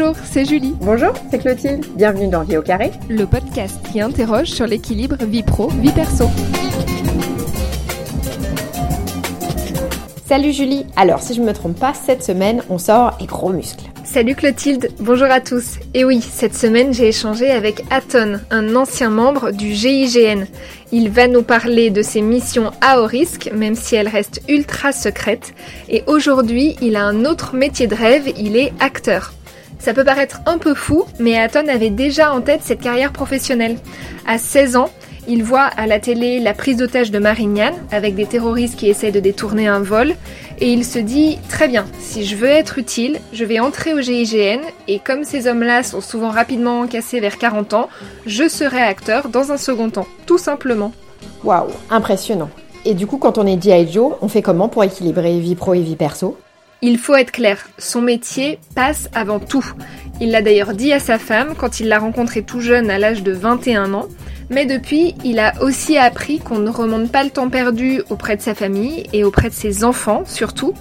Bonjour, c'est Julie. Bonjour, c'est Clotilde. Bienvenue dans Vie au carré, le podcast qui interroge sur l'équilibre vie pro, vie perso. Salut Julie. Alors, si je ne me trompe pas, cette semaine, on sort les gros muscles. Salut Clotilde, bonjour à tous. Et oui, cette semaine, j'ai échangé avec Aton, un ancien membre du GIGN. Il va nous parler de ses missions à haut risque, même si elles restent ultra secrètes. Et aujourd'hui, il a un autre métier de rêve, il est acteur. Ça peut paraître un peu fou, mais Aton avait déjà en tête cette carrière professionnelle. À 16 ans, il voit à la télé la prise d'otage de Marignane avec des terroristes qui essaient de détourner un vol et il se dit très bien, si je veux être utile, je vais entrer au GIGN et comme ces hommes-là sont souvent rapidement cassés vers 40 ans, je serai acteur dans un second temps, tout simplement. Waouh, impressionnant. Et du coup, quand on est G.I. Joe, on fait comment pour équilibrer vie pro et vie perso? Il faut être clair, son métier passe avant tout. Il l'a d'ailleurs dit à sa femme quand il l'a rencontré tout jeune à l'âge de 21 ans. Mais depuis, il a aussi appris qu'on ne remonte pas le temps perdu auprès de sa famille et auprès de ses enfants surtout.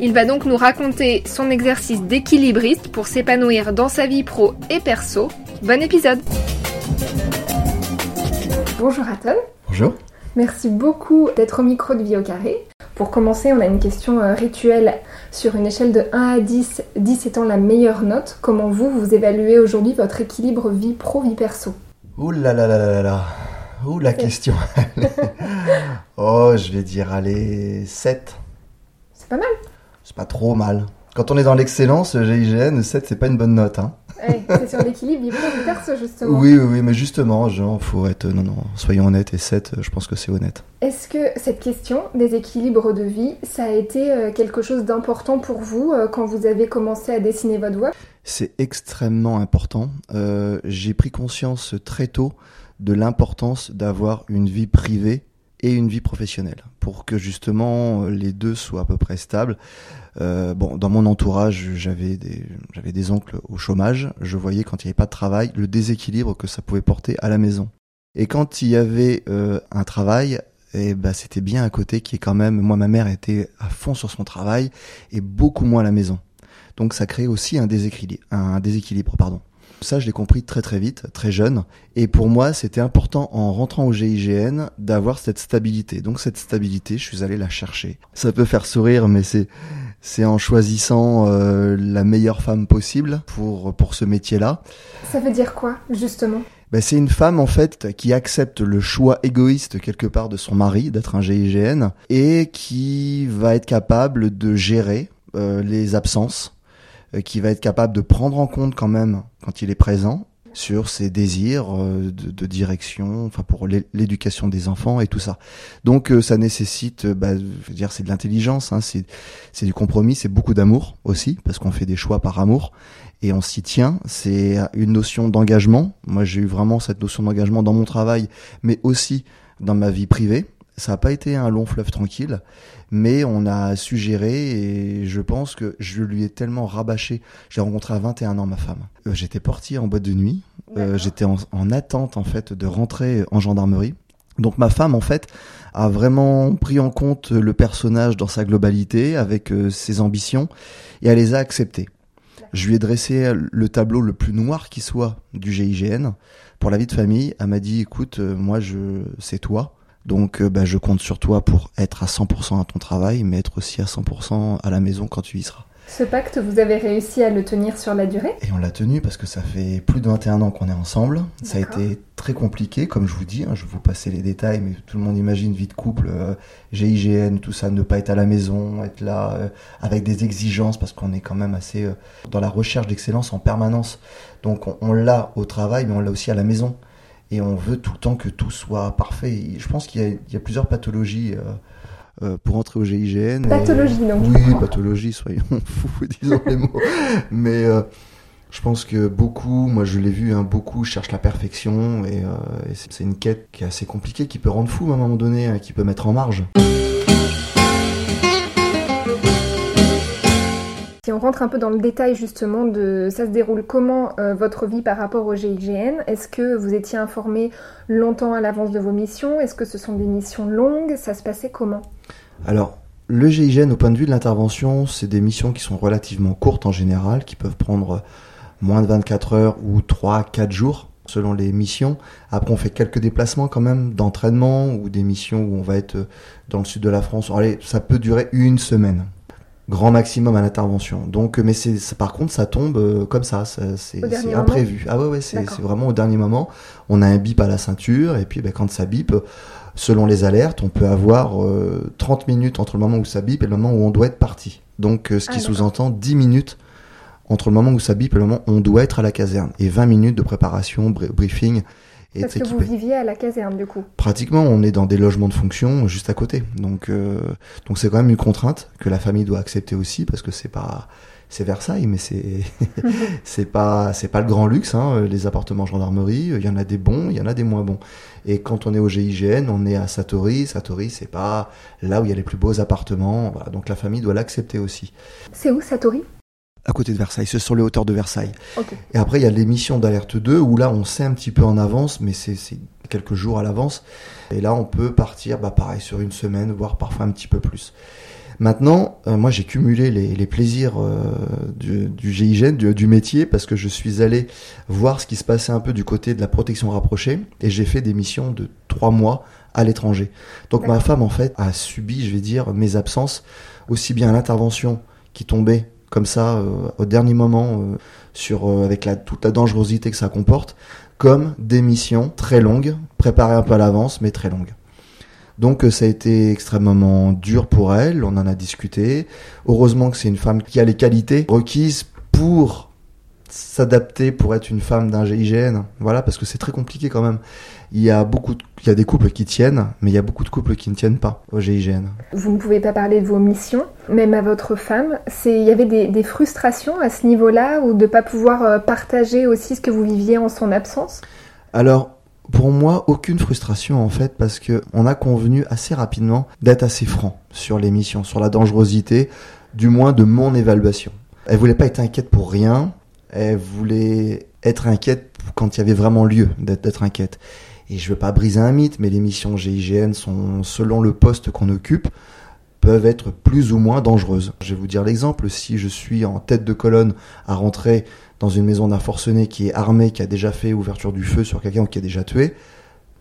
Il va donc nous raconter son exercice d'équilibriste pour s'épanouir dans sa vie pro et perso. Bon épisode Bonjour Aton. Bonjour. Merci beaucoup d'être au micro de Vie au carré. Pour commencer, on a une question euh, rituelle. Sur une échelle de 1 à 10, 10 étant la meilleure note, comment vous, vous évaluez aujourd'hui votre équilibre vie pro-vie perso? Ouh là là là là là. Ouh la question. oh, je vais dire, allez, 7. C'est pas mal. C'est pas trop mal. Quand on est dans l'excellence, GIGN, 7, c'est pas une bonne note. Hein. C'est sur l'équilibre du perso, justement. Oui, oui, oui, mais justement, genre, faut être. Non, non, soyons honnêtes, et 7, je pense que c'est honnête. Est-ce que cette question des équilibres de vie, ça a été euh, quelque chose d'important pour vous euh, quand vous avez commencé à dessiner votre voix? C'est extrêmement important. Euh, j'ai pris conscience très tôt de l'importance d'avoir une vie privée et une vie professionnelle pour que justement les deux soient à peu près stables. Euh, bon, dans mon entourage, j'avais des j'avais des oncles au chômage. Je voyais quand il n'y avait pas de travail le déséquilibre que ça pouvait porter à la maison. Et quand il y avait euh, un travail, eh ben c'était bien à côté qui est quand même. Moi, ma mère était à fond sur son travail et beaucoup moins à la maison. Donc ça crée aussi un déséquilibre, un déséquilibre, pardon. Ça, je l'ai compris très très vite, très jeune. Et pour moi, c'était important en rentrant au GIGN d'avoir cette stabilité. Donc cette stabilité, je suis allé la chercher. Ça peut faire sourire, mais c'est c'est en choisissant euh, la meilleure femme possible pour pour ce métier-là. Ça veut dire quoi, justement? Ben, c'est une femme en fait qui accepte le choix égoïste quelque part de son mari d'être un GIGN et qui va être capable de gérer euh, les absences, euh, qui va être capable de prendre en compte quand même quand il est présent sur ses désirs euh, de, direction, enfin pour l'éducation des enfants et tout ça. Donc euh, ça nécessite, bah, je veux dire, c'est de l'intelligence, hein, c'est c'est du compromis, c'est beaucoup d'amour aussi parce qu'on fait des choix par amour et on s'y tient. C'est une notion d'engagement. Moi, j'ai eu vraiment cette notion d'engagement dans mon travail, mais aussi dans ma vie privée. Ça n'a pas été un long fleuve tranquille, mais on a su gérer et je pense que je lui ai tellement rabâché. J'ai rencontré à 21 ans ma femme. Euh, j'étais portier en boîte de nuit. Euh, j'étais en, attente en fait de rentrer en gendarmerie. Donc ma femme en fait a vraiment pris en compte le personnage dans sa globalité avec euh, ses ambitions et elle les a acceptées. Je lui ai dressé le tableau le plus noir qui soit du GIGN pour la vie de famille. Elle m'a dit écoute moi je c'est toi donc euh, bah, je compte sur toi pour être à 100% à ton travail, mais être aussi à 100% à la maison quand tu y seras. Ce pacte, vous avez réussi à le tenir sur la durée? Et on l'a tenu parce que ça fait plus de 21 ans qu'on est ensemble. Ça a été très compliqué, comme je vous dis. Hein, je vais vous passer les détails, mais tout le monde imagine vie de couple, euh, GIGN, tout ça, ne pas être à la maison, être là euh, avec des exigences parce qu'on est quand même assez dans la recherche d'excellence en permanence. Donc on l'a au travail, mais on l'a aussi à la maison et on veut tout le temps que tout soit parfait. je pense qu'il y, a plusieurs pathologies euh, euh, pour entrer au GIGN. Pathologie, non Oui, pathologie, soyons fous, disons les mots. Mais euh, je pense que beaucoup, moi je l'ai vu, hein, beaucoup cherchent la perfection et, c'est une quête qui est assez compliquée, qui peut rendre fou à un moment donné, hein, qui peut mettre en marge. Rentre un peu dans le détail justement de ça se déroule comment euh, votre vie par rapport au GIGN, est-ce que vous étiez informé longtemps à l'avance de vos missions? Est-ce que ce sont des missions longues? Ça se passait comment? Alors, le GIGN au point de vue de l'intervention, c'est des missions qui sont relativement courtes en général, qui peuvent prendre moins de 24 heures ou 3-4 jours selon les missions. Après, on fait quelques déplacements quand même d'entraînement ou des missions où on va être dans le sud de la France. Allez, ça peut durer une semaine, grand maximum à l'intervention. Donc, mais c'est par contre, ça tombe euh, comme ça, c'est imprévu. Ah ouais, ouais, c'est vraiment au dernier moment. On a un bip à la ceinture et puis ben, quand ça bip, selon les alertes, on peut avoir 30 euh, minutes entre le moment où ça bip et le moment où on doit être parti. Donc, euh, ce qui ah, sous-entend 10 minutes entre le moment où ça bip et le moment où on doit être à la caserne. Et 20 minutes de préparation, briefing. Et Parce que vous viviez à la caserne du coup Pratiquement, on est dans des logements de fonction juste à côté. Donc, euh, donc c'est quand même une contrainte que la famille doit accepter aussi parce que c'est pas c'est Versailles, mais c'est c'est pas c'est pas le grand luxe. Hein, les appartements gendarmerie, il y en a des bons, il y en a des moins bons. Et quand on est au GIGN, on est à Satori. Satori, c'est pas là où il y a les plus beaux appartements. Voilà, donc la famille doit l'accepter aussi. C'est où Satori? À côté de Versailles, c'est sur les hauteurs de Versailles. Et après, il y a l'émission d'alerte 2 où là, on sait un petit peu en avance, mais c'est quelques jours à l'avance. Et là, on peut partir, bah, pareil, sur une semaine, voire parfois un petit peu plus. Maintenant, euh, moi, j'ai cumulé les, plaisirs euh, du, du, GIGN, du, métier, parce que je suis allé voir ce qui se passait un peu du côté de la protection rapprochée, et j'ai fait des missions de trois mois à l'étranger. Donc ma femme, en fait, a subi, je vais dire, mes absences, aussi bien à l'intervention qui tombait comme ça euh, au dernier moment euh, euh, avec toute la dangerosité que ça comporte, comme des missions très longues, préparées un peu à l'avance, mais très longues. Donc ça a été extrêmement dur pour elle, on en a discuté. Heureusement que c'est une femme qui a les qualités requises pour s'adapter pour être une femme d'un GIGN. Voilà, parce que c'est très compliqué quand même. Il y a beaucoup, il y a des couples qui tiennent, mais il y a beaucoup de couples qui ne tiennent pas au GIGN. Vous ne pouvez pas parler de vos missions, même à votre femme. C'est, il y avait des, frustrations à ce niveau-là, ou de ne pas pouvoir euh, partager aussi ce que vous viviez en son absence? Alors, pour moi, aucune frustration en fait, parce que on a convenu assez rapidement d'être assez franc sur les missions, sur la dangerosité, du moins de mon évaluation. Elle voulait pas être inquiète pour rien. Elle voulait être inquiète quand il y avait vraiment lieu d'être inquiète. Et je veux pas briser un mythe, mais les missions GIGN sont, selon le poste qu'on occupe, peuvent être plus ou moins dangereuses. Je vais vous dire l'exemple. Si je suis en tête de colonne à rentrer dans une maison d'un forcené qui est armé, qui a déjà fait ouverture du feu sur quelqu'un ou qui a déjà tué,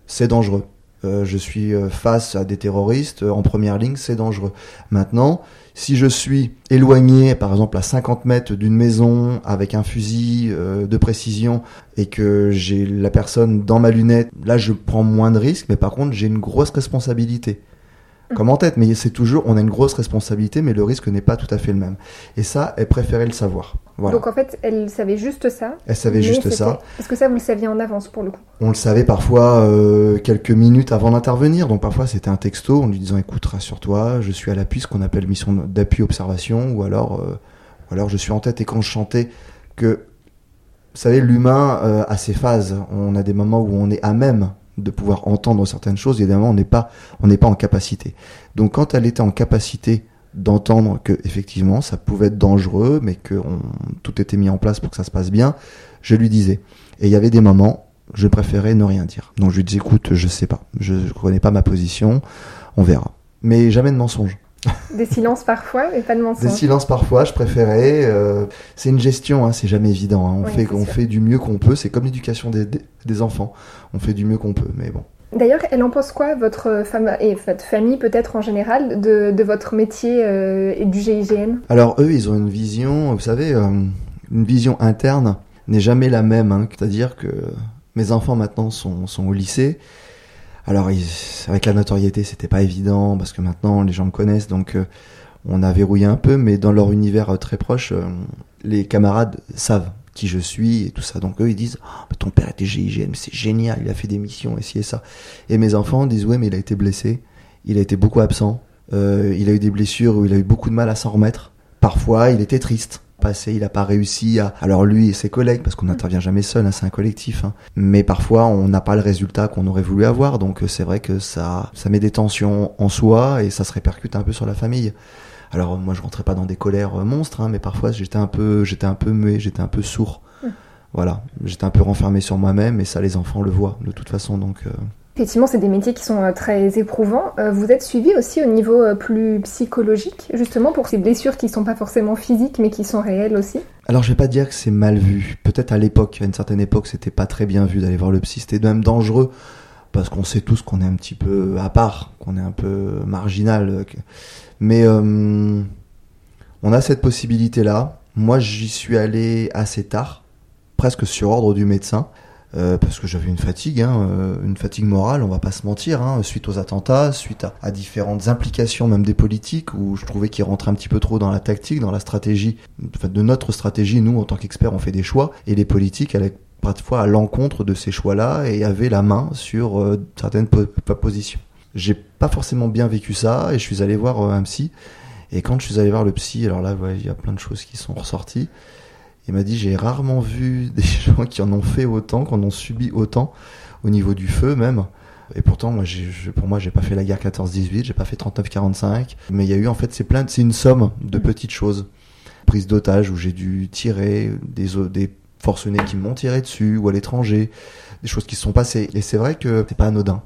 c'est dangereux. Euh, je suis euh, face à des terroristes euh, en première ligne, c'est dangereux. Maintenant, si je suis éloigné, par exemple à 50 mètres d'une maison avec un fusil de précision et que j'ai la personne dans ma lunette, là je prends moins de risques, mais par contre j'ai une grosse responsabilité comme en tête, mais c'est toujours, on a une grosse responsabilité, mais le risque n'est pas tout à fait le même. Et ça, elle préférait le savoir. Voilà. Donc en fait, elle savait juste ça. Elle savait juste ça. Est-ce que ça, vous le saviez en avance pour le coup On le savait parfois euh, quelques minutes avant d'intervenir. Donc parfois, c'était un texto en lui disant écoute, rassure-toi, je suis à l'appui, ce qu'on appelle mission d'appui observation, ou alors, euh, ou alors je suis en tête. Et quand je chantais que, vous savez, l'humain euh, a ses phases. On a des moments où on est à même de pouvoir entendre certaines choses, évidemment, on n'est pas, on n'est pas en capacité. Donc, quand elle était en capacité d'entendre que effectivement ça pouvait être dangereux, mais que tout était mis en place pour que ça se passe bien, je lui disais. Et il y avait des moments, je préférais ne rien dire. Donc je lui dis écoute, je sais pas, je connais pas ma position, on verra. Mais jamais de mensonge. Des silences parfois, mais pas de mensonges. Des silences parfois, je préférais. Euh, c'est une gestion, hein, c'est jamais évident. Hein. On, fait, on fait du mieux qu'on peut. C'est comme l'éducation des, des, enfants. On fait du mieux qu'on peut, mais bon. D'ailleurs, elle en pense quoi, votre famille peut-être en général, de, votre métier euh, et du GIGN Alors eux, ils ont une vision, vous savez, euh, une vision interne n'est jamais la même. Hein. C'est-à-dire que mes enfants maintenant sont, au lycée alors, avec la notoriété, c'était pas évident parce que maintenant les gens me connaissent, donc euh, on a verrouillé un peu, mais dans leur univers très proche, les camarades savent qui je suis et tout ça. Donc eux, ils disent oh, ton père était GIGN, mais c'est génial, il a fait des missions, ici et ça. Et mes enfants disent ouais, mais il a été blessé, il a été beaucoup absent, il a eu des blessures où il a eu beaucoup de mal à s'en remettre. Parfois, il était triste passé, il n'a pas réussi à... Alors lui et ses collègues, parce qu'on n'intervient jamais seul, hein, c'est un collectif, hein. mais parfois on n'a pas le résultat qu'on aurait voulu avoir, donc euh, c'est vrai que ça, ça met des tensions en soi et ça se répercute un peu sur la famille. Alors moi je rentrais pas dans des colères euh, monstres, hein, mais parfois j'étais un peu, j'étais un peu muet, j'étais un peu sourd. Voilà, j'étais un peu renfermé sur moi-même et ça les enfants le voient de toute façon, donc... Euh, Effectivement, c'est des métiers qui sont euh, très éprouvants. Euh, vous êtes suivi aussi au niveau euh, plus psychologique, justement pour ces blessures qui ne sont pas forcément physiques, mais qui sont réelles aussi? Alors je vais pas dire que c'est mal vu. Peut-être à l'époque, à une certaine époque, c'était pas très bien vu d'aller voir le psy. C'était même dangereux parce qu'on sait tous qu'on est un petit peu à part, qu'on est un peu marginal. Mais euh, on a cette possibilité-là. Moi, j'y suis allé assez tard, presque sur ordre du médecin. Euh, parce que j'avais une fatigue, hein, euh, une fatigue morale, on va pas se mentir, hein, suite aux attentats, suite à, différentes implications même des politiques, où je trouvais qu'ils rentraient un petit peu trop dans la tactique, dans la stratégie, enfin, de notre stratégie, nous en tant qu'experts on fait des choix, et les politiques allaient parfois à l'encontre de ces choix-là et avaient la main sur euh, certaines positions. J'ai pas forcément bien vécu ça, et je suis allé voir un psy, et quand je suis allé voir le psy, alors là, il y a plein de choses qui sont ressorties. Il m'a dit j'ai rarement vu des gens qui en ont fait autant, qui en ont subi autant au niveau du feu même. Et pourtant, moi, j'ai, pour moi, j'ai pas fait la guerre 14-18, j'ai pas fait 39-45, mais il y a eu en fait c'est plein, c'est une somme de petites choses. Prise d'otage où j'ai dû tirer des des forcenés qui m'ont tiré dessus ou à l'étranger, des choses qui se sont passées. Et c'est vrai que c'est pas anodin.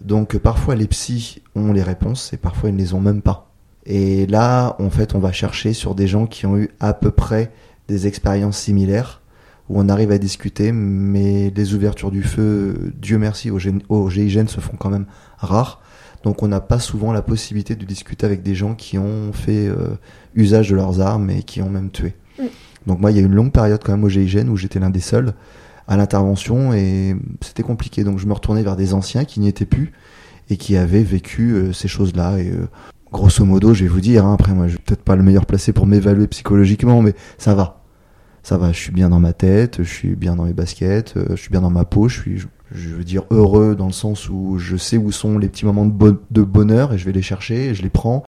Donc parfois les psys ont les réponses et parfois ils ne les ont même pas. Et là, en fait, on va chercher sur des gens qui ont eu à peu près des expériences similaires où on arrive à discuter, mais les ouvertures du feu, Dieu merci, au, au GIGN se font quand même rares. Donc on n'a pas souvent la possibilité de discuter avec des gens qui ont fait euh, usage de leurs armes et qui ont même tué. Donc moi, il y a une longue période quand même au GIGN où j'étais l'un des seuls à l'intervention et c'était compliqué. Donc je me retournais vers des anciens qui n'y étaient plus et qui avaient vécu euh, ces choses-là. Et euh, grosso modo, je vais vous dire, hein, après moi, je suis peut-être pas le meilleur placé pour m'évaluer psychologiquement, mais ça va ça va, je suis bien dans ma tête, je suis bien dans mes baskets, euh, je suis bien dans ma peau, je suis, je, veux dire, heureux dans le sens où je sais où sont les petits moments de, de bonheur et je vais les chercher et je les prends.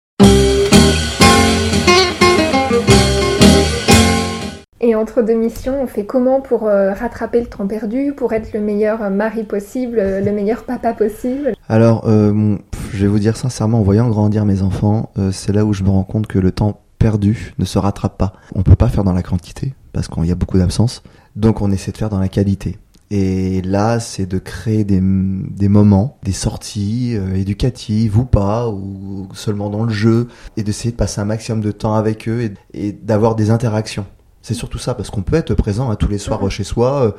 Et entre deux missions, on fait comment pour euh, rattraper le temps perdu, pour être le meilleur mari possible, le meilleur papa possible? Alors, euh, je vais vous dire sincèrement, en voyant grandir mes enfants, c'est là où je me rends compte que le temps perdu ne se rattrape pas. On peut pas faire dans la quantité parce qu'il y a beaucoup d'absence. Donc on essaie de faire dans la qualité. Et là, c'est de créer des, moments, des sorties euh, éducatives ou pas, ou seulement dans le jeu, et d'essayer de passer un maximum de temps avec eux et, d'avoir des interactions. C'est surtout ça, parce qu'on peut être présent à tous les soirs chez soi, euh,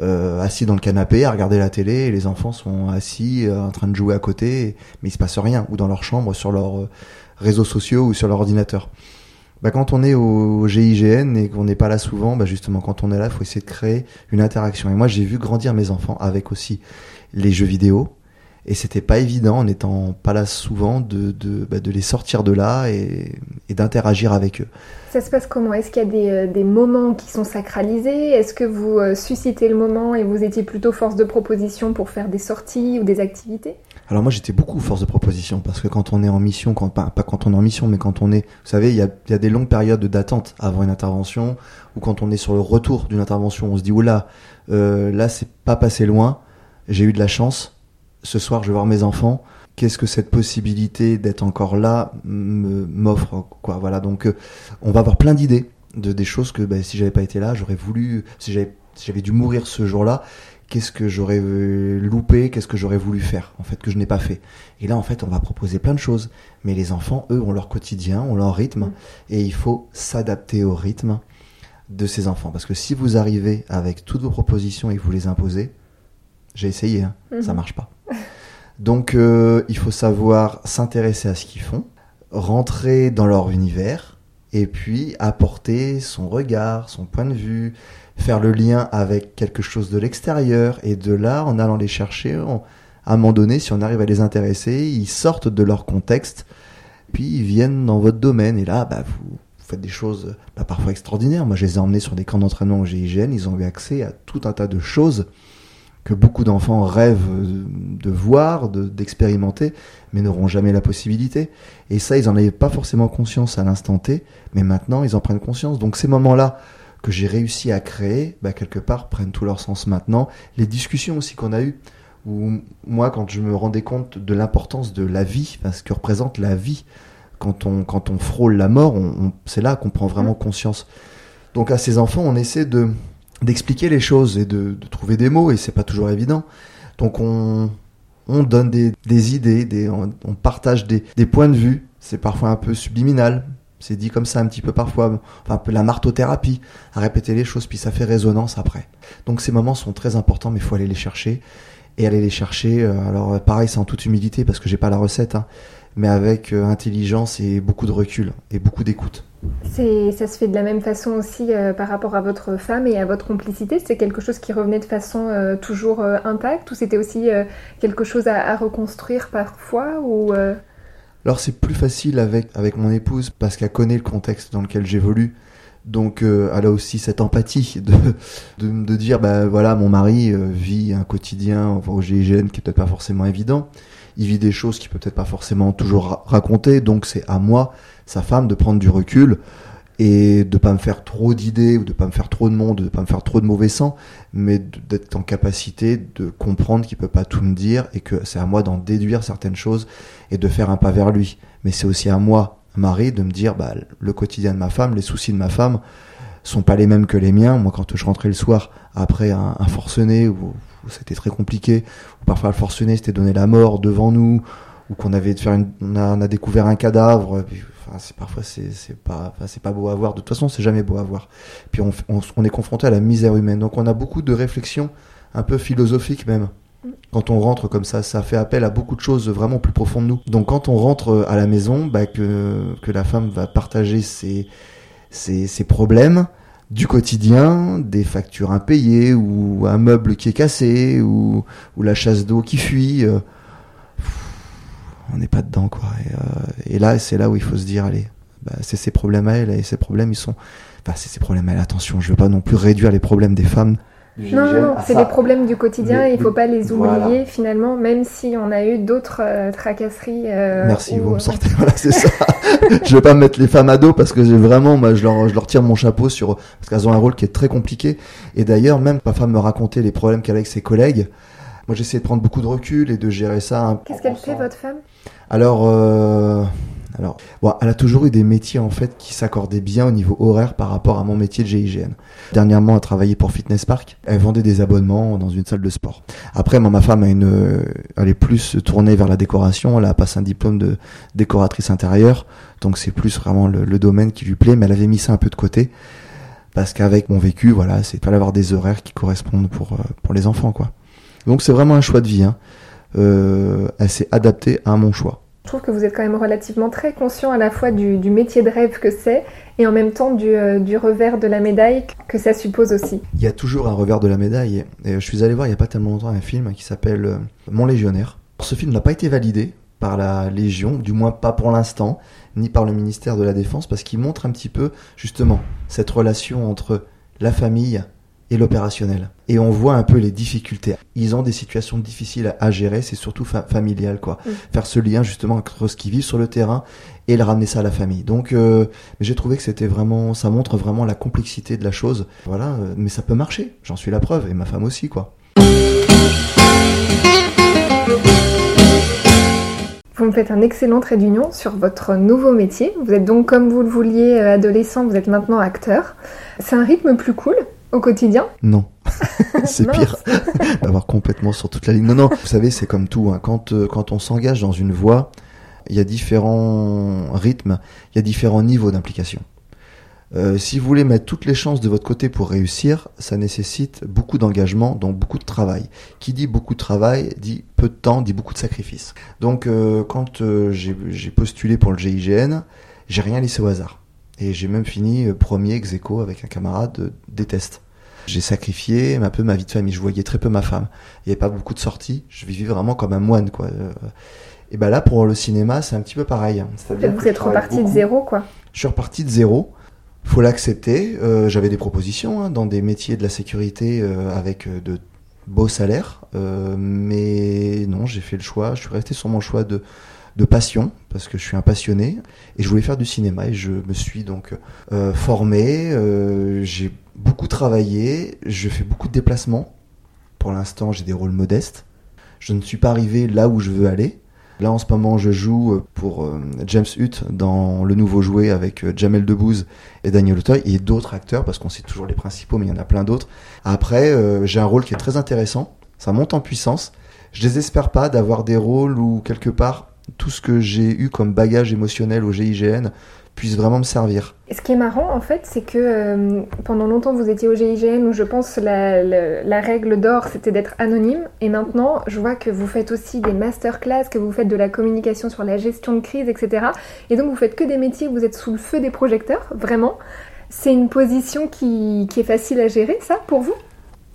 euh, assis dans le canapé, à regarder la télé, et les enfants sont assis en train de jouer à côté, mais il se passe rien, ou dans leur chambre, sur leurs réseaux sociaux ou sur leur ordinateur bah, quand on est au GIGN et qu'on n'est pas là souvent, bah justement, quand on est là, il faut essayer de créer une interaction. Et moi, j'ai vu grandir mes enfants avec aussi les jeux vidéo. Et c'était pas évident, en n'étant pas là souvent, de, de, bah, de les sortir de là et, et d'interagir avec eux. Ça se passe comment? Est-ce qu'il y a des, euh, des, moments qui sont sacralisés? Est-ce que vous euh, suscitez le moment et vous étiez plutôt force de proposition pour faire des sorties ou des activités? Alors moi j'étais beaucoup force de proposition parce que quand on est en mission, quand, pas, pas quand on est en mission, mais quand on est, vous savez, il y a, y a, des longues périodes d'attente avant une intervention ou quand on est sur le retour d'une intervention, on se dit oula, euh, là c'est pas passé loin, j'ai eu de la chance, ce soir je vais voir mes enfants, qu'est-ce que cette possibilité d'être encore là m'offre quoi Voilà donc euh, on va avoir plein d'idées de des choses que bah, si j'avais pas été là, j'aurais voulu, si j'avais si j'avais dû mourir ce jour-là, qu'est-ce que j'aurais euh, loupé, qu'est-ce que j'aurais voulu faire, en fait, que je n'ai pas fait. Et là, en fait, on va proposer plein de choses. Mais les enfants, eux, ont leur quotidien, ont leur rythme, mm. et il faut s'adapter au rythme de ces enfants. Parce que si vous arrivez avec toutes vos propositions et que vous les imposez, j'ai essayé, hein, mm-hmm. ça marche pas. Donc, euh, il faut savoir s'intéresser à ce qu'ils font, rentrer dans leur univers, et puis apporter son regard, son point de vue, faire le lien avec quelque chose de l'extérieur et de là, en allant les chercher, à un moment donné, si on arrive à les intéresser, ils sortent de leur contexte, puis ils viennent dans votre domaine et là, bah, vous, faites des choses bah, parfois extraordinaires. Moi, je les ai emmenés sur des camps d'entraînement au GIGN, ils ont eu accès à tout un tas de choses que beaucoup d'enfants rêvent de voir, d'expérimenter, mais n'auront jamais la possibilité. Et ça, ils n'en avaient pas forcément conscience à l'instant T, mais maintenant, ils en prennent conscience. Donc ces moments-là, que j'ai réussi à créer, bah, quelque part, prennent tout leur sens maintenant. Les discussions aussi qu'on a eues, où moi, quand je me rendais compte de l'importance de la vie, enfin, ce que représente la vie, quand on, quand on frôle la mort, on, c'est là qu'on prend vraiment conscience. Donc à ces enfants, on essaie de d'expliquer les choses et de, de, trouver des mots, et c'est pas toujours évident. Donc on, on donne des, des idées, des, on, partage des, des points de vue. C'est parfois un peu subliminal, C'est dit comme ça un petit peu parfois, enfin un peu la martothérapie, à répéter les choses, puis ça fait résonance après. Donc ces moments sont très importants, mais il faut aller les chercher et aller les chercher. euh, alors pareil, c'est en toute humilité parce que j'ai pas la recette, hein, mais avec euh, intelligence et beaucoup de recul et beaucoup d'écoute. Ça se fait de la même façon aussi euh, par rapport à votre femme et à votre complicité. C'est quelque chose qui revenait de façon euh, toujours euh, intacte ou c'était aussi quelque chose à, à reconstruire parfois ou Alors c'est plus facile avec avec mon épouse parce qu'elle connaît le contexte dans lequel j'évolue. Donc elle a aussi cette empathie de, de, de dire bah voilà mon mari vit un quotidien enfin, au GIGN qui est peut-être pas forcément évident. Il vit des choses qu'il peut peut-être pas forcément toujours ra- raconter. Donc c'est à moi, sa femme, de prendre du recul et de pas me faire trop d'idées ou de pas me faire trop de monde, de pas me faire trop de mauvais sang, mais d'être en capacité de comprendre qu'il peut pas tout me dire et que c'est à moi d'en déduire certaines choses et de faire un pas vers lui. Mais c'est aussi à moi, mari, de me dire bah, le quotidien de ma femme, les soucis de ma femme sont pas les mêmes que les miens. Moi, quand je rentrais le soir après un, forcené où, c'était très compliqué, où parfois le forcené c'était donner la mort devant nous, ou qu'on avait de faire une, on a, on a découvert un cadavre. puis, Enfin, c'est parfois c'est c'est pas, enfin, c'est pas beau à voir. De toute façon, c'est jamais beau à voir. Puis on, on, on est confronté à la misère humaine. Donc on a beaucoup de réflexions un peu philosophiques même. Quand on rentre comme ça, ça fait appel à beaucoup de choses vraiment plus profondes de nous. Donc quand on rentre à la maison, bah, que, que la femme va partager ses, ses, ses problèmes du quotidien, des factures impayées, ou un meuble qui est cassé, ou, ou la chasse d'eau qui fuit, euh, on n'est pas dedans quoi. Et, euh, et là, c'est là où il faut se dire, allez, bah, c'est ses problèmes à elle, et ses problèmes ils sont, enfin c'est ses problèmes à elle. Attention, je veux pas non plus réduire les problèmes des femmes. Non, non, non, c'est des problèmes du quotidien Mais- et il faut pas les voilà. oublier finalement, même si on a eu d'autres euh, tracasseries. euh, Merci, ou, vous euh, me sortez. Voilà, c'est ça. je vais pas mettre les femmes à dos parce que vraiment, moi, je leur, je leur tire mon chapeau sur parce qu'elles ont un rôle qui est très compliqué. Et d'ailleurs, même ma femme me racontait les problèmes qu'elle a avec ses collègues. Moi, j'essaie de prendre beaucoup de recul et de gérer ça. un- Qu'est-ce qu'elle fait, votre femme? Alors, euh, alors, bon, elle a toujours eu des métiers en fait qui s'accordaient bien au niveau horaire par rapport à mon métier de GIGN. Dernièrement, elle a travaillé pour Fitness Park. Elle vendait des abonnements dans une salle de sport. Après, moi, ma femme a une, euh, elle est plus tournée vers la décoration. Elle a passé un diplôme de décoratrice intérieure, donc c'est plus vraiment le, domaine qui lui plaît. Mais elle avait mis ça un peu de côté parce qu'avec mon vécu, voilà, c'est pas d'avoir des horaires qui correspondent pour euh, pour les enfants, quoi. Donc c'est vraiment un choix de vie. Hein. Euh, elle s'est adaptée à mon choix. Trouve que vous êtes quand même relativement très conscient à la fois du, métier de rêve que c'est et en même temps du, euh, du revers de la médaille que ça suppose aussi. Il y a toujours un revers de la médaille. Je suis allé voir il y a pas tellement longtemps un film qui s'appelle euh, Mon Légionnaire. Ce film n'a pas été validé par la Légion, du moins pas pour l'instant, ni par le ministère de la Défense, parce qu'il montre un petit peu justement cette relation entre la famille et l'opérationnel. Et on voit un peu les difficultés. Ils ont des situations difficiles à gérer, c'est surtout fa- familial, quoi. Mm. Faire ce lien justement entre ce qu'ils vivent sur le terrain et le ramener ça à la famille. Donc, euh, j'ai trouvé que c'était vraiment, ça montre vraiment la complexité de la chose. Voilà, euh, mais ça peut marcher. J'en suis la preuve, et ma femme aussi, quoi. Vous me faites un excellent trait d'union sur votre nouveau métier. Vous êtes donc, comme vous le vouliez, euh, adolescent, vous êtes maintenant acteur. C'est un rythme plus cool au quotidien Non, c'est pire d'avoir complètement sur toute la ligne. Non, non, vous savez, c'est comme tout. hein. Quand, euh, quand on s'engage dans une voie, il y a différents rythmes, il y a différents niveaux d'implication. Euh, si vous voulez mettre toutes les chances de votre côté pour réussir, ça nécessite beaucoup d'engagement, donc beaucoup de travail. Qui dit beaucoup de travail dit peu de temps, dit beaucoup de sacrifices. Donc euh, quand euh, j'ai j'ai postulé pour le GIGN, j'ai rien laissé au hasard. Et j'ai même fini euh, premier ex aequo avec un camarade euh, des tests. J'ai sacrifié un peu ma vie de famille. Je voyais très peu ma femme. Il n'y avait pas beaucoup de sorties. Je vivais vraiment comme un moine, quoi. Euh, Et ben là, pour le cinéma, c'est un petit peu pareil. C'est-à-dire que Vous êtes reparti de zéro, quoi. Je suis reparti de zéro. Faut l'accepter. Euh, J'avais des propositions hein, dans des métiers de la sécurité euh, avec de beaux salaires, Euh, mais non, j'ai fait le choix. Je suis resté sur mon choix de de passion parce que je suis un passionné et je voulais faire du cinéma et je me suis donc euh, formé. euh, j'ai beaucoup travaillé. Je fais beaucoup de déplacements. Pour l'instant, j'ai des rôles modestes. Je ne suis pas arrivé là où je veux aller. Là, en ce moment, je joue euh, pour James Hutt dans le nouveau jouet avec Jamel Debbouze et Daniel Auteuil et d'autres acteurs, parce qu'on sait toujours les principaux, mais il y en a plein d'autres. Après, j'ai un rôle qui est très intéressant. Ça monte en puissance. Je désespère pas d'avoir des rôles où, quelque part, tout ce que j'ai eu comme bagage émotionnel au GIGN puisse vraiment me servir. Et ce qui est marrant, en fait, c'est que euh, pendant longtemps, vous étiez au GIGN où je pense la, la, la règle d'or, c'était d'être anonyme. Et maintenant, je vois que vous faites aussi des masterclass, que vous faites de la communication sur la gestion de crise, etc. Et donc, vous faites que des métiers où vous êtes sous le feu des projecteurs, vraiment. C'est une position qui, qui est facile à gérer, ça, pour vous?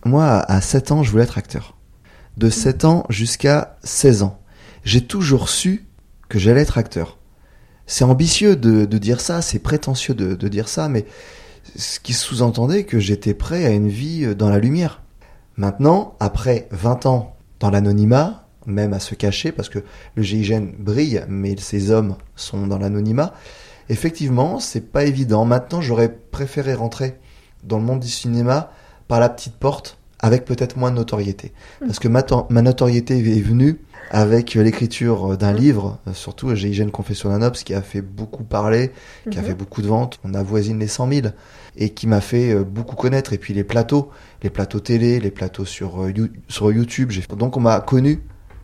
Moi, à 7 ans, je voulais être acteur. De 7 ans jusqu'à 16 ans. J'ai toujours su que j'allais être acteur. C'est ambitieux de, dire ça, c'est prétentieux de, de, dire ça, mais ce qui sous-entendait que j'étais prêt à une vie dans la lumière. Maintenant, après 20 ans dans l'anonymat, même à se cacher, parce que le GIGN brille, mais ces hommes sont dans l'anonymat, effectivement, c'est pas évident. Maintenant, j'aurais préféré rentrer dans le monde du cinéma par la petite porte, avec peut-être moins de notoriété. Parce que ma, ma notoriété est venue avec l'écriture d'un livre, surtout GIGN Confession d'un Obs, qui a fait beaucoup parler, qui a fait beaucoup de ventes. On avoisine les 100 000 et qui m'a fait beaucoup connaître. Et puis les plateaux, les plateaux télé, les plateaux sur, sur YouTube. Donc on m'a connu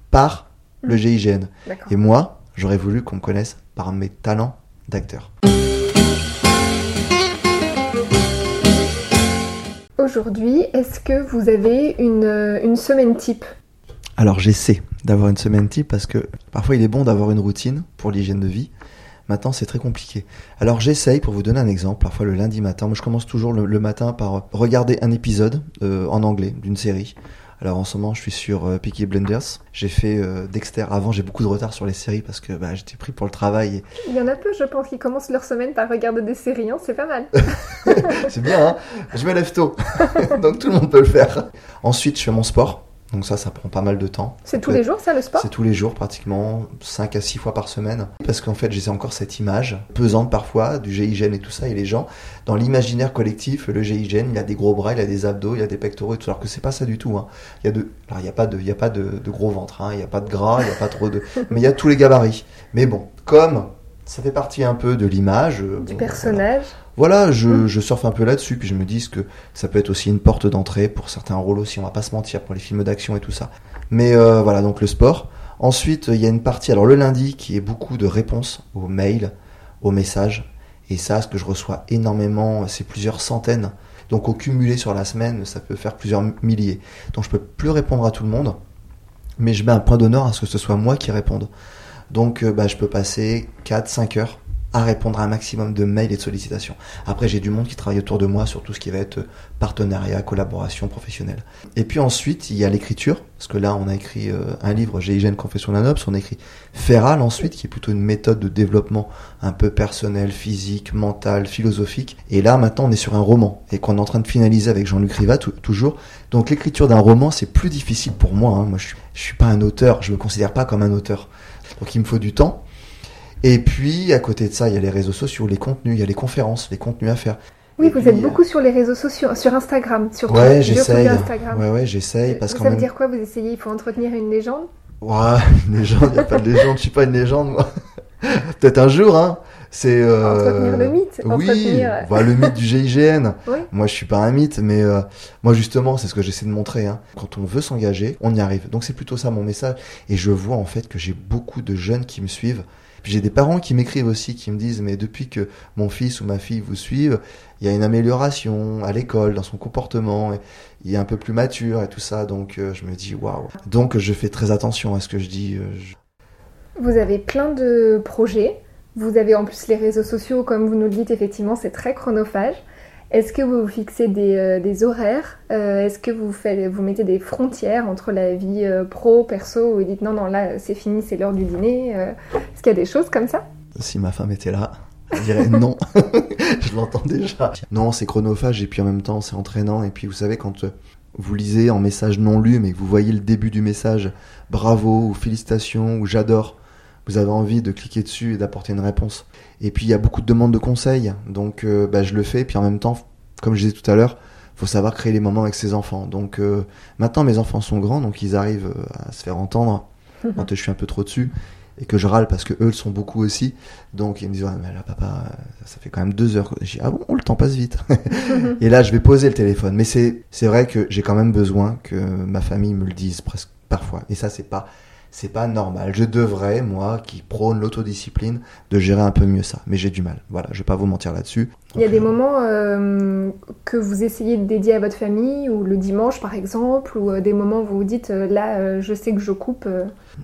par le GIGN. Et moi, j'aurais voulu qu'on me connaisse par mes talents d'acteur. Aujourd'hui, est-ce que vous avez une, une semaine type? Alors j'essaie d'avoir une semaine type parce que parfois il est bon d'avoir une routine pour l'hygiène de vie. Maintenant c'est très compliqué. Alors j'essaye pour vous donner un exemple, parfois le lundi matin, moi je commence toujours le, le matin par regarder un épisode euh, en anglais d'une série. Alors en ce moment je suis sur euh, Peaky Blinders. J'ai fait euh, Dexter. Avant j'ai beaucoup de retard sur les séries parce que bah, j'étais pris pour le travail. Il y en a peu je pense qui commencent leur semaine par regarder des séries, hein c'est pas mal. c'est bien, hein je me lève tôt. Donc tout le monde peut le faire. Ensuite je fais mon sport. Donc ça, ça prend pas mal de temps. C'est tous les jours, ça, le sport C'est tous les jours, pratiquement 5 à 6 fois par semaine. Parce qu'en fait, j'ai encore cette image pesante parfois du GIGN et tout ça. Et les gens, dans l'imaginaire collectif, le GIGN, il a des gros bras, il a des abdos, il a des pectoraux et tout. Alors que c'est pas ça du tout. Hein. Il y a de, alors il n'y a pas de, il y a pas de, de gros ventre, hein. il n'y a pas de gras, il n'y a pas trop de, mais il y a tous les gabarits. Mais bon, comme ça fait partie un peu de l'image. Du bon, personnage. Voilà, voilà je, mmh. je, surfe un peu là-dessus, puis je me dis que ça peut être aussi une porte d'entrée pour certains rôles aussi, on va pas se mentir, pour les films d'action et tout ça. Mais euh, voilà, donc le sport. Ensuite, il y a une partie, alors le lundi, qui est beaucoup de réponses aux mails, aux messages. Et ça, ce que je reçois énormément, c'est plusieurs centaines. Donc au cumulé sur la semaine, ça peut faire plusieurs milliers. Donc je peux plus répondre à tout le monde, mais je mets un point d'honneur à ce que ce soit moi qui réponde. Donc bah, je peux passer 4-5 heures à répondre à un maximum de mails et de sollicitations. Après, j'ai du monde qui travaille autour de moi sur tout ce qui va être partenariat, collaboration professionnelle. Et puis ensuite, il y a l'écriture, parce que là, on a écrit euh, un livre, GIGN Confession d'un Obs, on a écrit Feral ensuite, qui est plutôt une méthode de développement un peu personnel, physique, mental, philosophique. Et là, maintenant, on est sur un roman, et qu'on est en train de finaliser avec Jean-Luc Rivat, toujours. Donc l'écriture d'un roman, c'est plus difficile pour moi. Hein. Moi, je suis, je suis pas un auteur, je me considère pas comme un auteur. Donc il me faut du temps. Et puis, à côté de ça, il y a les réseaux sociaux, les contenus, il y a les conférences, les contenus à faire. Oui, vous êtes beaucoup sur les réseaux sociaux, sur Instagram, surtout. Ouais, j'essaye. Ouais, ouais, j'essaye. Parce ça veut même... dire quoi Vous essayez Il faut entretenir une légende? Ouais, une légende, il n'y a pas de légende. Je suis pas une légende, moi. Peut-être un jour, hein. C'est euh... entretenir le mythe. Oui, entretenir... bah, le mythe du GIGN. oui. Moi, je suis pas un mythe, mais euh, moi justement, c'est ce que j'essaie de montrer. Hein. Quand on veut s'engager, on y arrive. Donc c'est plutôt ça mon message. Et je vois en fait que j'ai beaucoup de jeunes qui me suivent. J'ai des parents qui m'écrivent aussi, qui me disent mais depuis que mon fils ou ma fille vous suivent, il y a une amélioration à l'école, dans son comportement, il est un peu plus mature et tout ça. Donc euh, je me dis waouh. Donc je fais très attention à ce que je dis. Euh. Vous avez plein de projets. Vous avez en plus les réseaux sociaux, comme vous nous le dites, effectivement, c'est très chronophage. Est-ce que vous fixez des, euh, horaires euh, Est-ce que vous, mettez des frontières entre la vie euh, pro, perso, ou vous dites non, non, là, c'est fini, c'est l'heure du dîner Est-ce qu'il y a des choses comme ça? Si ma femme était là, je dirais non. je l'entends déjà. Non, c'est chronophage, et puis en même temps, c'est entraînant. Et puis, vous savez, quand vous lisez en message non lu, mais que vous voyez le début du message, bravo, ou félicitations, ou j'adore, vous avez envie de cliquer dessus et d'apporter une réponse. Et puis il y a beaucoup de demandes de conseils, donc euh, bah, je le fais. Puis en même temps, comme je disais tout à l'heure, faut savoir créer les moments avec ses enfants. Donc euh, maintenant mes enfants sont grands, donc ils arrivent euh, à se faire entendre quand je suis un peu trop dessus et que je râle parce que eux le sont beaucoup aussi. Donc ils me disent ouais, mais là papa, ça fait quand même deux heures. Je dis ah bon, le temps passe vite. et là je vais poser le téléphone. Mais c'est c'est vrai que j'ai quand même besoin que ma famille me le dise presque parfois. Et ça c'est pas C'est pas normal. Je devrais, moi, qui prône l'autodiscipline, de gérer un peu mieux ça. Mais j'ai du mal. Voilà, je vais pas vous mentir là-dessus. Il y a des moments euh, que vous essayez de dédier à votre famille, ou le dimanche par exemple, ou euh, des moments où vous vous dites euh, là, je sais que je coupe.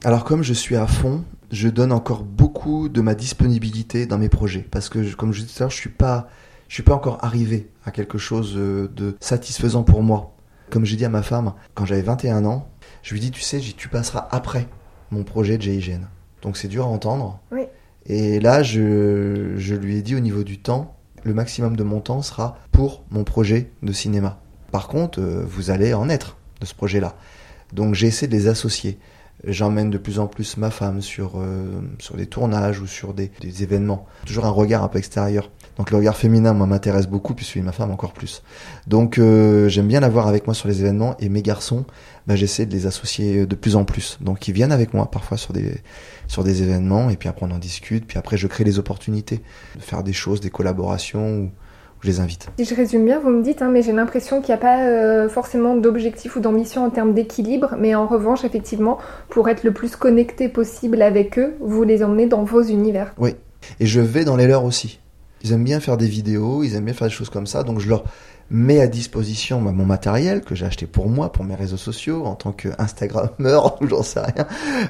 Alors comme je suis à fond, je donne encore beaucoup de ma disponibilité dans mes projets, parce que comme je disais tout à l'heure, je suis pas, je suis pas encore arrivé à quelque chose de satisfaisant pour moi. Comme j'ai dit à ma femme, quand j'avais 21 ans, je lui dis, tu sais, tu passeras après mon projet de GIGN. Donc c'est dur à entendre. Oui. Et là, je, je lui ai dit au niveau du temps, le maximum de mon temps sera pour mon projet de cinéma. Par contre, euh, vous allez en être de ce projet-là. Donc j'ai essayé de les associer. J'emmène de plus en plus ma femme sur, euh, sur des tournages ou sur des, des, événements. Toujours un regard un peu extérieur. Donc le regard féminin, moi, m'intéresse beaucoup, puis celui de ma femme encore plus. Donc euh, j'aime bien l'avoir avec moi sur les événements, et mes garçons, bah, j'essaie de les associer de plus en plus. Donc ils viennent avec moi parfois sur des, sur des événements, et puis après on en discute, puis après je crée les opportunités de faire des choses, des collaborations, ou je les invite. Si je résume bien, vous me dites, hein, mais j'ai l'impression qu'il n'y a pas euh, forcément d'objectif ou d'ambition en termes d'équilibre, mais en revanche, effectivement, pour être le plus connecté possible avec eux, vous les emmenez dans vos univers. Oui, et je vais dans les leurs aussi. Ils aiment bien faire des vidéos, ils aiment bien faire des choses comme ça, donc je leur mets à disposition bah, mon matériel que j'ai acheté pour moi, pour mes réseaux sociaux, en tant qu'Instagrammeur, j'en sais rien.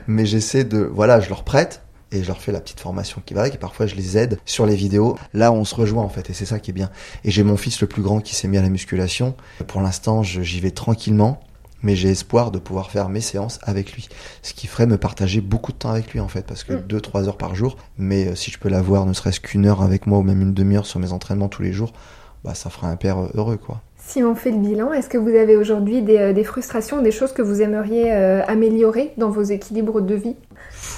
Mais j'essaie de, voilà, je leur prête et je leur fais la petite formation qui va et parfois je les aide sur les vidéos. Là, on se rejoint en fait et c'est ça qui est bien. Et j'ai mon fils le plus grand qui s'est mis à la musculation. Pour l'instant, j'y vais tranquillement mais j'ai espoir de pouvoir faire mes séances avec lui. Ce qui ferait me partager beaucoup de temps avec lui en fait, parce que 2-3 mm. heures par jour, mais euh, si je peux l'avoir ne serait-ce qu'une heure avec moi ou même une demi-heure sur mes entraînements tous les jours, bah ça fera un père euh, heureux quoi. Si on fait le bilan, est-ce que vous avez aujourd'hui des, euh, frustrations, des choses que vous aimeriez améliorer dans vos équilibres de vie?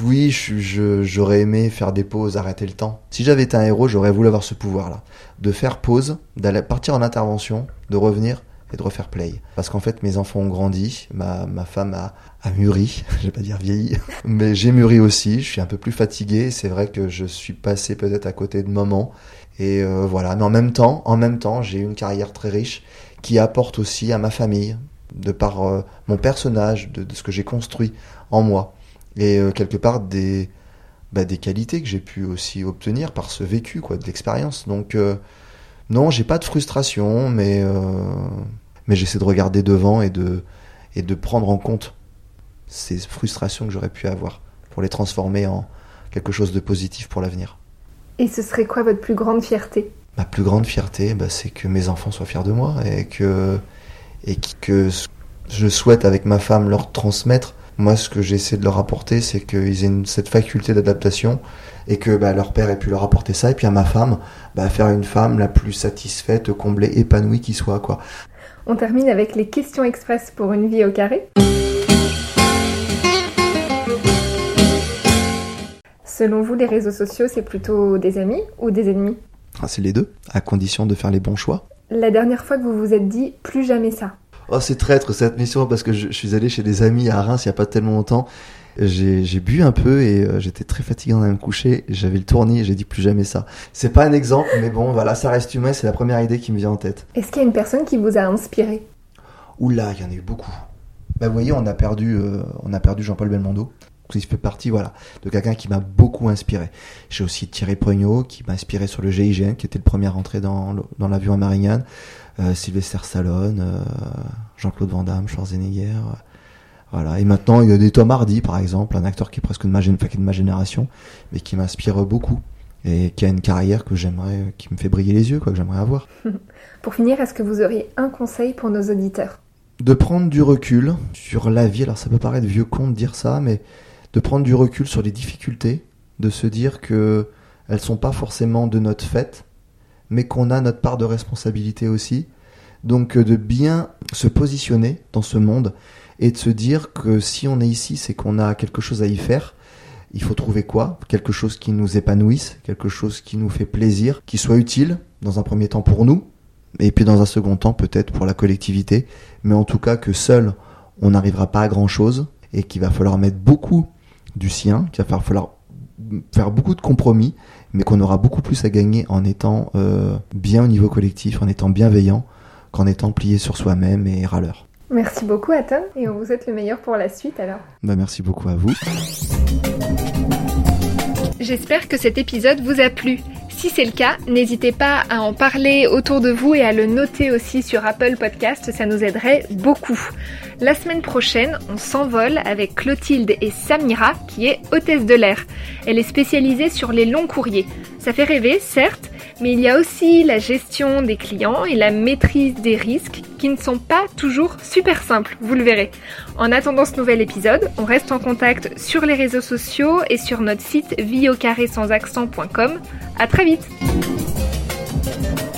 Oui, j'aurais aimé faire des pauses, arrêter le temps. Si j'avais été un héros, j'aurais voulu avoir ce pouvoir-là. De faire pause, d'aller partir en intervention, de revenir et de refaire play. Parce qu'en fait, mes enfants ont grandi, ma, ma femme a, a mûri, je vais pas dire vieilli, mais j'ai mûri aussi, je suis un peu plus fatigué, c'est vrai que je suis passé peut-être à côté de moments, et euh, voilà. Mais en même temps, en même temps, j'ai une carrière très riche qui apporte aussi à ma famille, de par euh, mon personnage, de, ce que j'ai construit en moi, et euh, quelque part des, bah, des qualités que j'ai pu aussi obtenir par ce vécu, quoi, de l'expérience. Donc non, j'ai pas de frustration, mais mais j'essaie de regarder devant et de, et de prendre en compte ces frustrations que j'aurais pu avoir pour les transformer en quelque chose de positif pour l'avenir. Et ce serait quoi votre plus grande fierté? Ma plus grande fierté, bah, c'est que mes enfants soient fiers de moi et que, et que je souhaite avec ma femme leur transmettre. Moi, ce que j'essaie de leur apporter, c'est qu'ils aient cette faculté d'adaptation et que bah, leur père ait pu leur apporter ça. Et puis à ma femme, bah, faire une femme la plus satisfaite, comblée, épanouie qui soit. quoi. On termine avec les questions express pour une vie au carré. Selon vous, les réseaux sociaux, c'est plutôt des amis ou des ennemis? Ah, C'est les deux, à condition de faire les bons choix. La dernière fois que vous vous êtes dit plus jamais ça Oh, c'est traître cette mission parce que je, suis allé chez des amis à Reims il n'y a pas tellement longtemps j'ai bu un peu et euh, j'étais très fatigué en allant me coucher. J'avais le tournis et j'ai dit plus jamais ça. C'est pas un exemple, mais bon, voilà, ça reste humain. C'est la première idée qui me vient en tête. Est-ce qu'il y a une personne qui vous a inspiré? Oula, il y en a eu beaucoup. Bah, vous voyez, on a perdu, euh, on a perdu Jean-Paul Belmondo. Il fait partie, voilà, de quelqu'un qui m'a beaucoup inspiré. J'ai aussi Thierry Poignot, qui m'a inspiré sur le GIGN, qui était le premier à rentrer dans, dans l'avion à Marignane. Euh, Sylvester Stallone, euh, Jean-Claude Van Damme, Schwarzenegger. Voilà. Et maintenant, il y a des Tom Hardy, par exemple, un acteur qui est presque de ma, de ma génération, mais qui m'inspire beaucoup et qui a une carrière que j'aimerais, qui me fait briller les yeux, quoi, que j'aimerais avoir. Pour finir, est-ce que vous auriez un conseil pour nos auditeurs? De prendre du recul sur la vie. Alors, ça peut paraître vieux con de dire ça, mais de prendre du recul sur les difficultés, de se dire que elles sont pas forcément de notre fait, mais qu'on a notre part de responsabilité aussi. Donc, de bien se positionner dans ce monde et de se dire que si on est ici, c'est qu'on a quelque chose à y faire. Il faut trouver quoi? Quelque chose qui nous épanouisse, quelque chose qui nous fait plaisir, qui soit utile dans un premier temps pour nous, et puis dans un second temps peut-être pour la collectivité, mais en tout cas que seul on n'arrivera pas à grand chose et qu'il va falloir mettre beaucoup du sien, qu'il va falloir faire beaucoup de compromis, mais qu'on aura beaucoup plus à gagner en étant euh, bien au niveau collectif, en étant bienveillant, qu'en étant plié sur soi-même et râleur. Merci beaucoup Aton et on vous souhaite le meilleur pour la suite alors. Bah, merci beaucoup à vous. J'espère que cet épisode vous a plu. Si c'est le cas, n'hésitez pas à en parler autour de vous et à le noter aussi sur Apple Podcast, ça nous aiderait beaucoup. La semaine prochaine, on s'envole avec Clotilde et Samira, qui est hôtesse de l'air. Elle est spécialisée sur les longs courriers. Ça fait rêver, certes, mais il y a aussi la gestion des clients et la maîtrise des risques qui ne sont pas toujours super simples, vous le verrez. En attendant ce nouvel épisode, on reste en contact sur les réseaux sociaux et sur notre site vie sans accent.com. À très vite